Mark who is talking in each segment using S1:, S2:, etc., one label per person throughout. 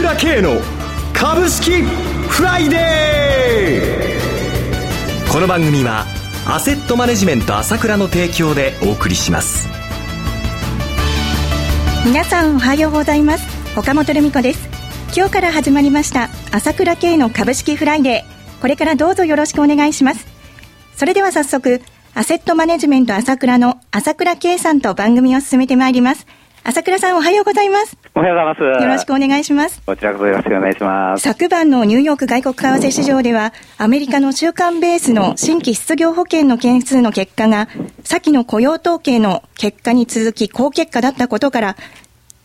S1: 倉慶の株式フライデー。この番組はアセットマネジメント朝倉の提供でお送りします。
S2: 皆さんおはようございます。岡本留美子です。今日から始まりました。朝倉慶の株式フライデー。これからどうぞよろしくお願いします。それでは早速アセットマネジメント朝倉の朝倉慶さんと番組を進めてまいります。朝倉さんおはようございます。
S3: おはようございます。
S2: よろしくお願いします。
S3: こちらこそよろしくお願いします。
S2: 昨晩のニューヨーク外国為替市場では、アメリカの週間ベースの新規失業保険の件数の結果が、先の雇用統計の結果に続き高結果だったことから、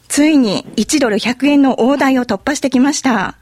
S2: ついに1ドル100円の大台を突破してきました。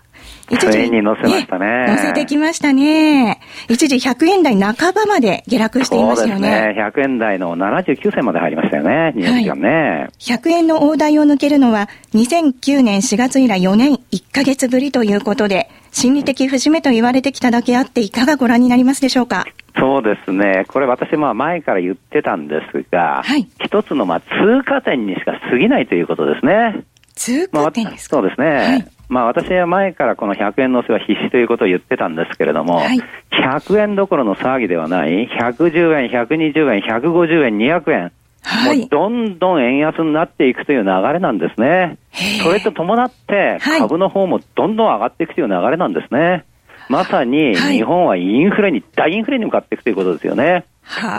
S3: 一時に乗せましたね。
S2: 乗せてきましたね。一時100円台半ばまで下落していましたよね。そうです
S3: ね。100円台の79銭まで入りましたよね。2時間ね、はい。
S2: 100円の大台を抜けるのは2009年4月以来4年1ヶ月ぶりということで、心理的節目と言われてきただけあっていかがご覧になりますでしょうか？
S3: そうですね。これ私まあ前から言ってたんですが、はい、一つのまあ通過点にしか過ぎないということですね。
S2: 通過点ですか、
S3: まあ、そうですね。はいまあ、私は前からこの100円のせは必至ということを言ってたんですけれども、はい、100円どころの騒ぎではない、110円、120円、150円、200円、はい、もうどんどん円安になっていくという流れなんですね。それと伴って、株の方もどんどん上がっていくという流れなんですね。まさに日本はインフレに、大インフレに向かっていくということですよね。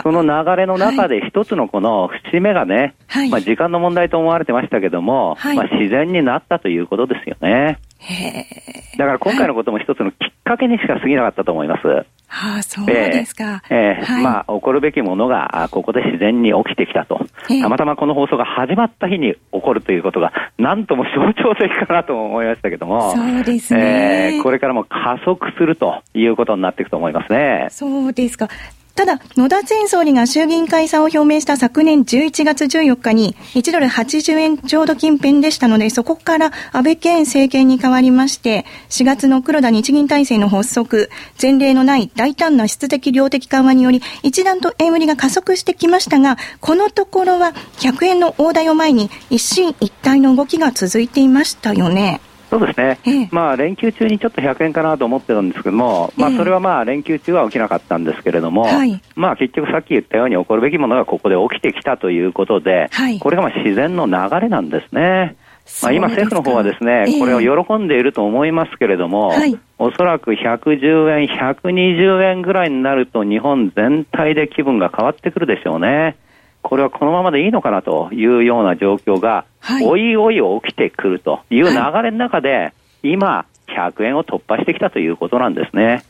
S3: その流れの中で一つのこの節目がね、はい、まあ時間の問題と思われてましたけども、はい、まあ自然になったということですよね。だから今回のことも一つのきっかけにしか過ぎなかったと思います。
S2: はあ、そうですか。
S3: えー、えーはい、まあ、起こるべきものが、ここで自然に起きてきたと。たまたまこの放送が始まった日に起こるということが、なんとも象徴的かなと思いましたけども。
S2: そうですね。
S3: えー、これからも加速するということになっていくと思いますね。
S2: そうですか。ただ、野田前総理が衆議院解散を表明した昨年11月14日に1ドル80円ちょうど近辺でしたので、そこから安倍健政権に変わりまして、4月の黒田日銀体制の発足、前例のない大胆な質的量的緩和により、一段と円売りが加速してきましたが、このところは100円の大台を前に一進一退の動きが続いていましたよね。
S3: そうですね、ええ、まあ連休中にちょっと100円かなと思ってたんですけども、まあ、それはまあ連休中は起きなかったんですけれども、まあ結局さっき言ったように起こるべきものがここで起きてきたということで、はい、これがまあ自然の流れなんですね。まあ、今、政府の方はですね、これを喜んでいると思いますけれども、はい、おそらく110円、120円ぐらいになると、日本全体で気分が変わってくるでしょうね。これはこのままでいいのかなというような状況が、はい、おいおい起きてくるという流れの中で、はい、今、100円を突破してきたということなんですね。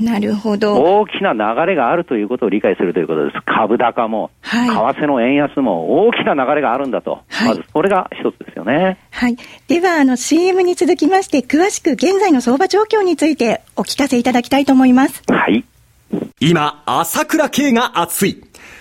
S2: なるほど。
S3: 大きな流れがあるということを理解するということです。株高も、はい、為替の円安も大きな流れがあるんだと。はい、まず、それが一つですよね。
S2: はい。では、あの、CM に続きまして、詳しく現在の相場状況についてお聞かせいただきたいと思います。
S3: はい。
S1: 今、朝倉慶が熱い。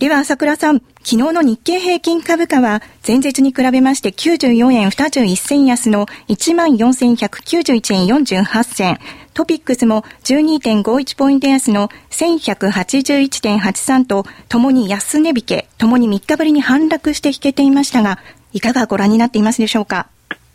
S2: では朝倉さん、昨日の日経平均株価は前日に比べまして94円21銭安の14,191円48銭、トピックスも12.51ポイント安の1181.83と、ともに安値引け、ともに3日ぶりに反落して引けていましたが、いかがご覧になっていますでしょうか？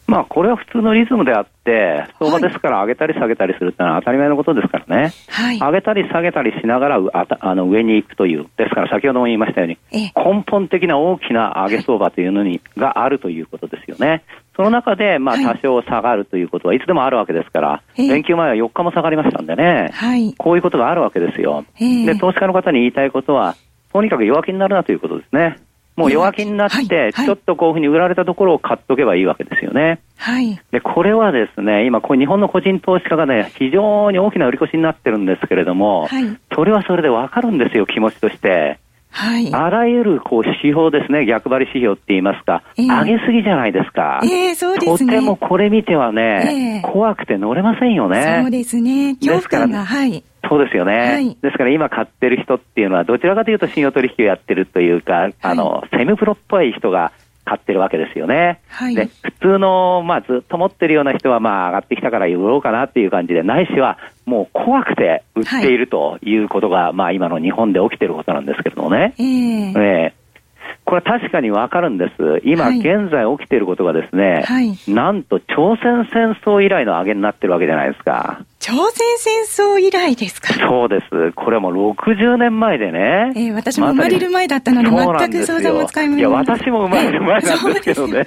S3: まあ、これは普通のリズムであって、相場ですから上げたり下げたりするってのは当たり前のことですからね。はい、上げたり下げたりしながらあたあの上に行くという、ですから先ほども言いましたように、根本的な大きな上げ相場というのにがあるということですよね。その中で、まあ、多少下がるということはいつでもあるわけですから、連休前は4日も下がりましたんでね、はい、こういうことがあるわけですよ。で、投資家の方に言いたいことは、とにかく弱気になるなということですね。もう弱気になって、ちょっとこういうふうに売られたところを買っとけばいいわけですよね。
S2: はい。
S3: で、これはですね、今、こ日本の個人投資家がね、非常に大きな売り越しになってるんですけれども、はい、それはそれでわかるんですよ、気持ちとして。はい、あらゆるこう指標ですね、逆張り指標って言いますか、えー、上げすぎじゃないですか。
S2: えー、そうです
S3: ね。とてもこれ見てはね、えー、怖くて乗れませんよね。
S2: そうですね。恐怖感が、はい。
S3: そうですよね、はい、ですから今買ってる人っていうのは、どちらかというと信用取引をやってるというか、はい、あの、セミプロっぽい人が買ってるわけですよね。はい、で普通の、まあ、ずっと持ってるような人は、まあ、上がってきたから売ろうかなっていう感じで、ないしは、もう怖くて売っているということが、はい、まあ、今の日本で起きてることなんですけれどもね。えー、えーこれは確かにわかるんです。今、現在起きていることがですね、はい、なんと朝鮮戦争以来の上げになってるわけじゃないですか。
S2: 朝鮮戦争以来ですか？
S3: そうです。これはもう60年前でね。
S2: えー、私も生まれる前だったので、全く想像も使いません。い
S3: や、私も生まれる前なんですけどね。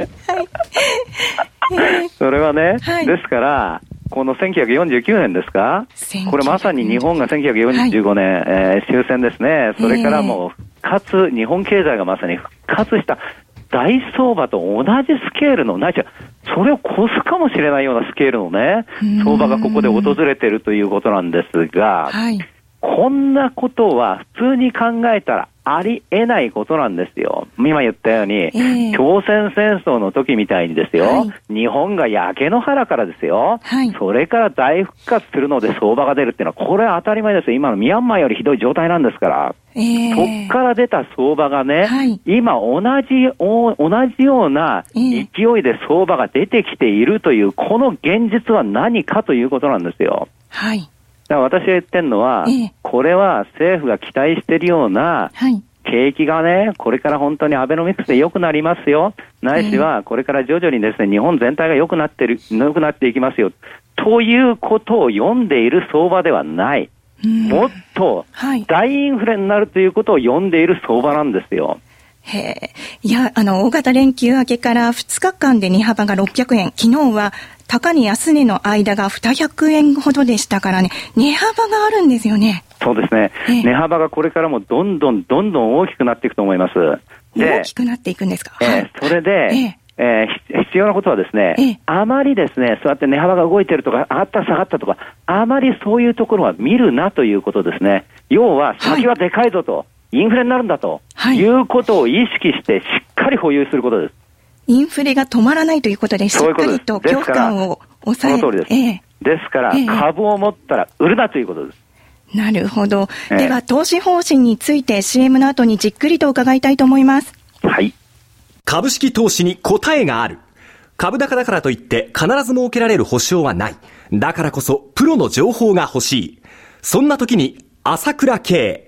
S3: はい、それはね、はい、ですから、この1949年ですか、これまさに日本が1945年、はい、えー、終戦ですね、それからもう復活、日本経済がまさに復活した大相場と同じスケールの、ないし、それを越すかもしれないようなスケールのね、相場がここで訪れてるということなんですが、はい、こんなことは普通に考えたらありえないことなんですよ。今言ったように、えー、朝鮮戦争の時みたいにですよ、はい、日本が焼け野原からですよ、はい、それから大復活するので相場が出るっていうのは、これは当たり前ですよ。今のミャンマーよりひどい状態なんですから。えー、そっから出た相場がね、はい、今同じ、同じような勢いで相場が出てきているという、この現実は何かということなんですよ。はい。だから私が言ってるのは、ええ、これは政府が期待しているような、景気がね、これから本当にアベノミクスで良くなりますよ。ないしは、これから徐々にですね、日本全体が良くなってる、良くなっていきますよ。ということを読んでいる相場ではない。もっと大インフレになるということを読んでいる相場なんですよ。
S2: へえ。いや、あの、大型連休明けから2日間で値幅が600円。昨日は高値安値の間が200円ほどでしたからね、値幅があるんですよね。
S3: そうですね。え値幅がこれからもどんどんどんどん大きくなっていくと思います。
S2: 大きくなっていくんですか？
S3: えー、それで、えー、必要なことはですね、ええ、あまりですね、そうやって値幅が動いてるとか、上がった下がったとか、あまりそういうところは見るなということですね。要は、先はでかいぞと、はい、インフレになるんだと、はい、いうことを意識して、しっかり保有することです。
S2: インフレが止まらないということで、しっかりと恐怖感を抑える。
S3: その通りです。ええ、ですから、え、株を持ったら売るなということです。
S2: なるほど。では、投資方針について CM の後にじっくりと伺いたいと思います。
S3: はい。
S1: 株式投資に答えがある。株高だからといって必ず設けられる保証はない。だからこそ、プロの情報が欲しい。そんな時に、朝倉慶。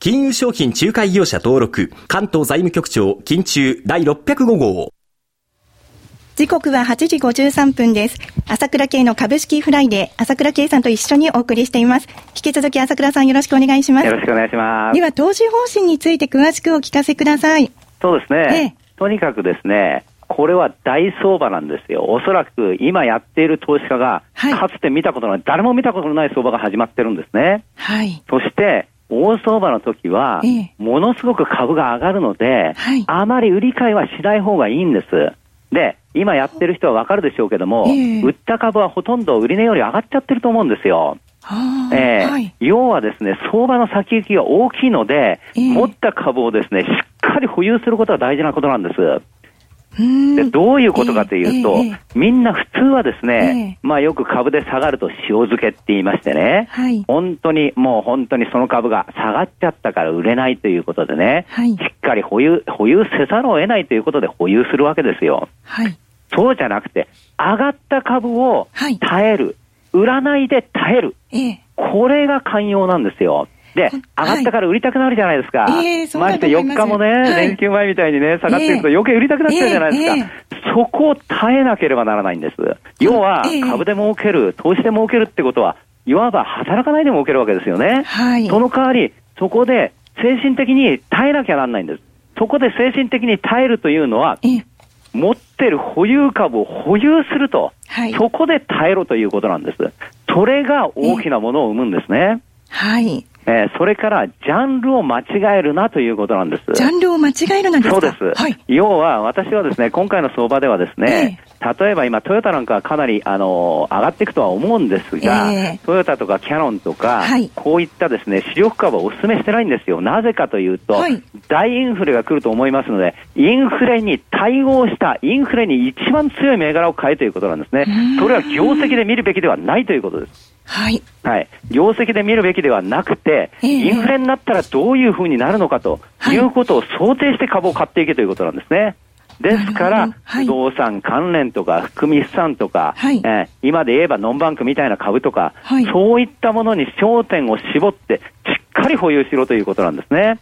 S1: 金融商品仲介業者登録、関東財務局長、金中第605号。
S2: 時刻は8時53分です。朝倉慶の株式フライデー、朝倉慶さんと一緒にお送りしています。引き続き朝倉さんよろしくお願いします。
S3: よろしくお願いします。
S2: では、投資方針について詳しくお聞かせください。
S3: そうですね。ええ、とにかくですね、これは大相場なんですよ。おそらく今やっている投資家が、かつて見たことのない、誰も見たことのない相場が始まってるんですね。はい。そして、大相場の時は、ものすごく株が上がるので、はい、あまり売り買いはしない方がいいんです。で、今やってる人はわかるでしょうけども、売った株はほとんど売り値より上がっちゃってると思うんですよ。えーはい、要はですね、相場の先行きが大きいので、持った株をですね、しっかり保有することが大事なことなんです。でどういうことかというと、えーえー、みんな普通はですね、えー、まあよく株で下がると塩漬けって言いましてね、はい、本当にもう本当にその株が下がっちゃったから売れないということでね、はい、しっかり保有、保有せざるを得ないということで保有するわけですよ。はい、そうじゃなくて、上がった株を耐える、売らないで耐える。これが寛容なんですよ。で、上がったから売りたくなるじゃないですか。
S2: はい、えー、ま
S3: して4日もね、はい、連休前みたいにね、下がっていくと余計売りたくなっちゃうじゃないですか。えーえー、そこを耐えなければならないんです。要は、株で儲ける、投資で儲けるってことは、いわば働かないで儲けるわけですよね。
S2: はい。
S3: その代わり、そこで精神的に耐えなきゃなんないんです。そこで精神的に耐えるというのは、持ってる保有株を保有すると、はい、そこで耐えろということなんです。それが大きなものを生むんですね。
S2: はい。
S3: えー、それから、ジャンルを間違えるなということなんです。
S2: ジャンルを間違えるなんです
S3: か？そうです。はい。要は、私はですね、今回の相場ではですね、えー、例えば今、トヨタなんかはかなり、あのー、上がっていくとは思うんですが、えー、トヨタとかキャノンとか、はい、こういったですね、主力株をお勧めしてないんですよ。なぜかというと、はい、大インフレが来ると思いますので、インフレに対応した、インフレに一番強い銘柄を買えということなんですね。それは業績で見るべきではないということです。
S2: はい。
S3: はい。業績で見るべきではなくて、えー、インフレになったらどういうふうになるのかということを想定して株を買っていけということなんですね。ですから、はい、不動産関連とか、含み資産とか、はい、えー、今で言えばノンバンクみたいな株とか、はい、そういったものに焦点を絞って、しっかり保有しろということなんですね。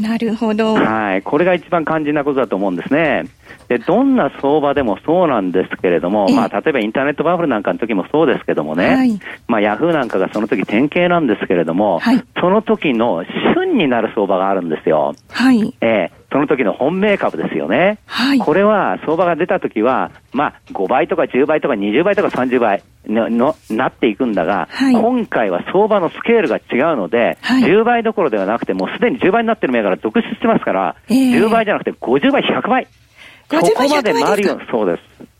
S2: なるほど。
S3: はい。これが一番肝心なことだと思うんですね。で、どんな相場でもそうなんですけれども、まあ、例えばインターネットバブルなんかの時もそうですけどもね、はい、まあ、ヤフーなんかがその時典型なんですけれども、はい、その時の旬になる相場があるんですよ。
S2: はい。
S3: えーその時の本命株ですよね。
S2: はい。
S3: これは相場が出た時は、まあ、5倍とか10倍とか20倍とか30倍ののなっていくんだが、はい、今回は相場のスケールが違うので、はい、10倍どころではなくて、もうすでに10倍になってる銘柄続出してますから、えー、10倍じゃなくて50倍、100倍。
S2: そ
S3: こまで回るよ、そうです。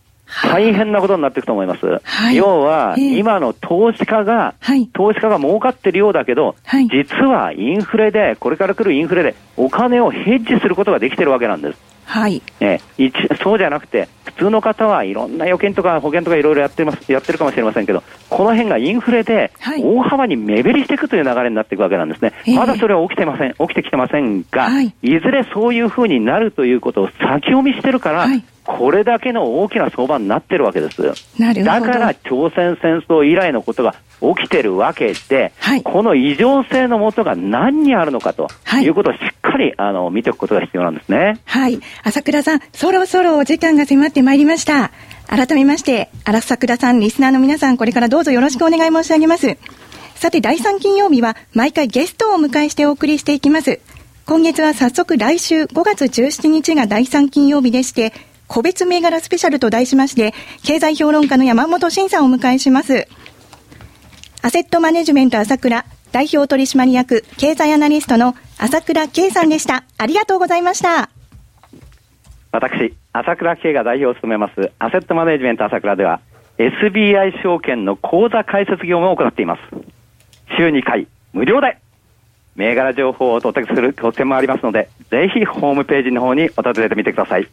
S3: 大変なことになっていくと思います。はい、要は、今の投資家が、はい、投資家が儲かってるようだけど、はい、実はインフレで、これから来るインフレで、お金をヘッジすることができてるわけなんです。
S2: はい。
S3: え一そうじゃなくて、普通の方はいろんな預金とか保険とかいろいろやってます、やってるかもしれませんけど、この辺がインフレで、大幅に目減りしていくという流れになっていくわけなんですね。まだそれは起きてません、起きてきてませんが、はい、いずれそういうふうになるということを先読みしてるから、はいこれだけの大きな相場になってるわけです。
S2: なるほど。
S3: だから朝鮮戦争以来のことが起きてるわけで、はい、この異常性のもとが何にあるのかということをしっかり、あの見ておくことが必要なんですね。
S2: はい。朝倉さん、そろそろお時間が迫ってまいりました。改めまして、朝倉さん、リスナーの皆さん、これからどうぞよろしくお願い申し上げます。さて、第3金曜日は毎回ゲストをお迎えしてお送りしていきます。今月は早速来週5月17日が第3金曜日でして、個別銘柄スペシャルと題しまして、経済評論家の山本慎さんをお迎えします。アセットマネジメント朝倉代表取締役経済アナリストの朝倉圭さんでした。ありがとうございました。
S3: 私、朝倉圭が代表を務めますアセットマネジメント朝倉では SBI 証券の口座開設業務を行っています。週2回無料で銘柄情報をお届けする拠点もありますので、ぜひホームページの方にお尋ねてみてください。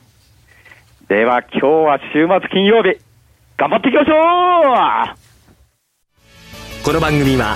S3: では今日は週末金曜日、頑張っていきましょ
S1: うこの番組は、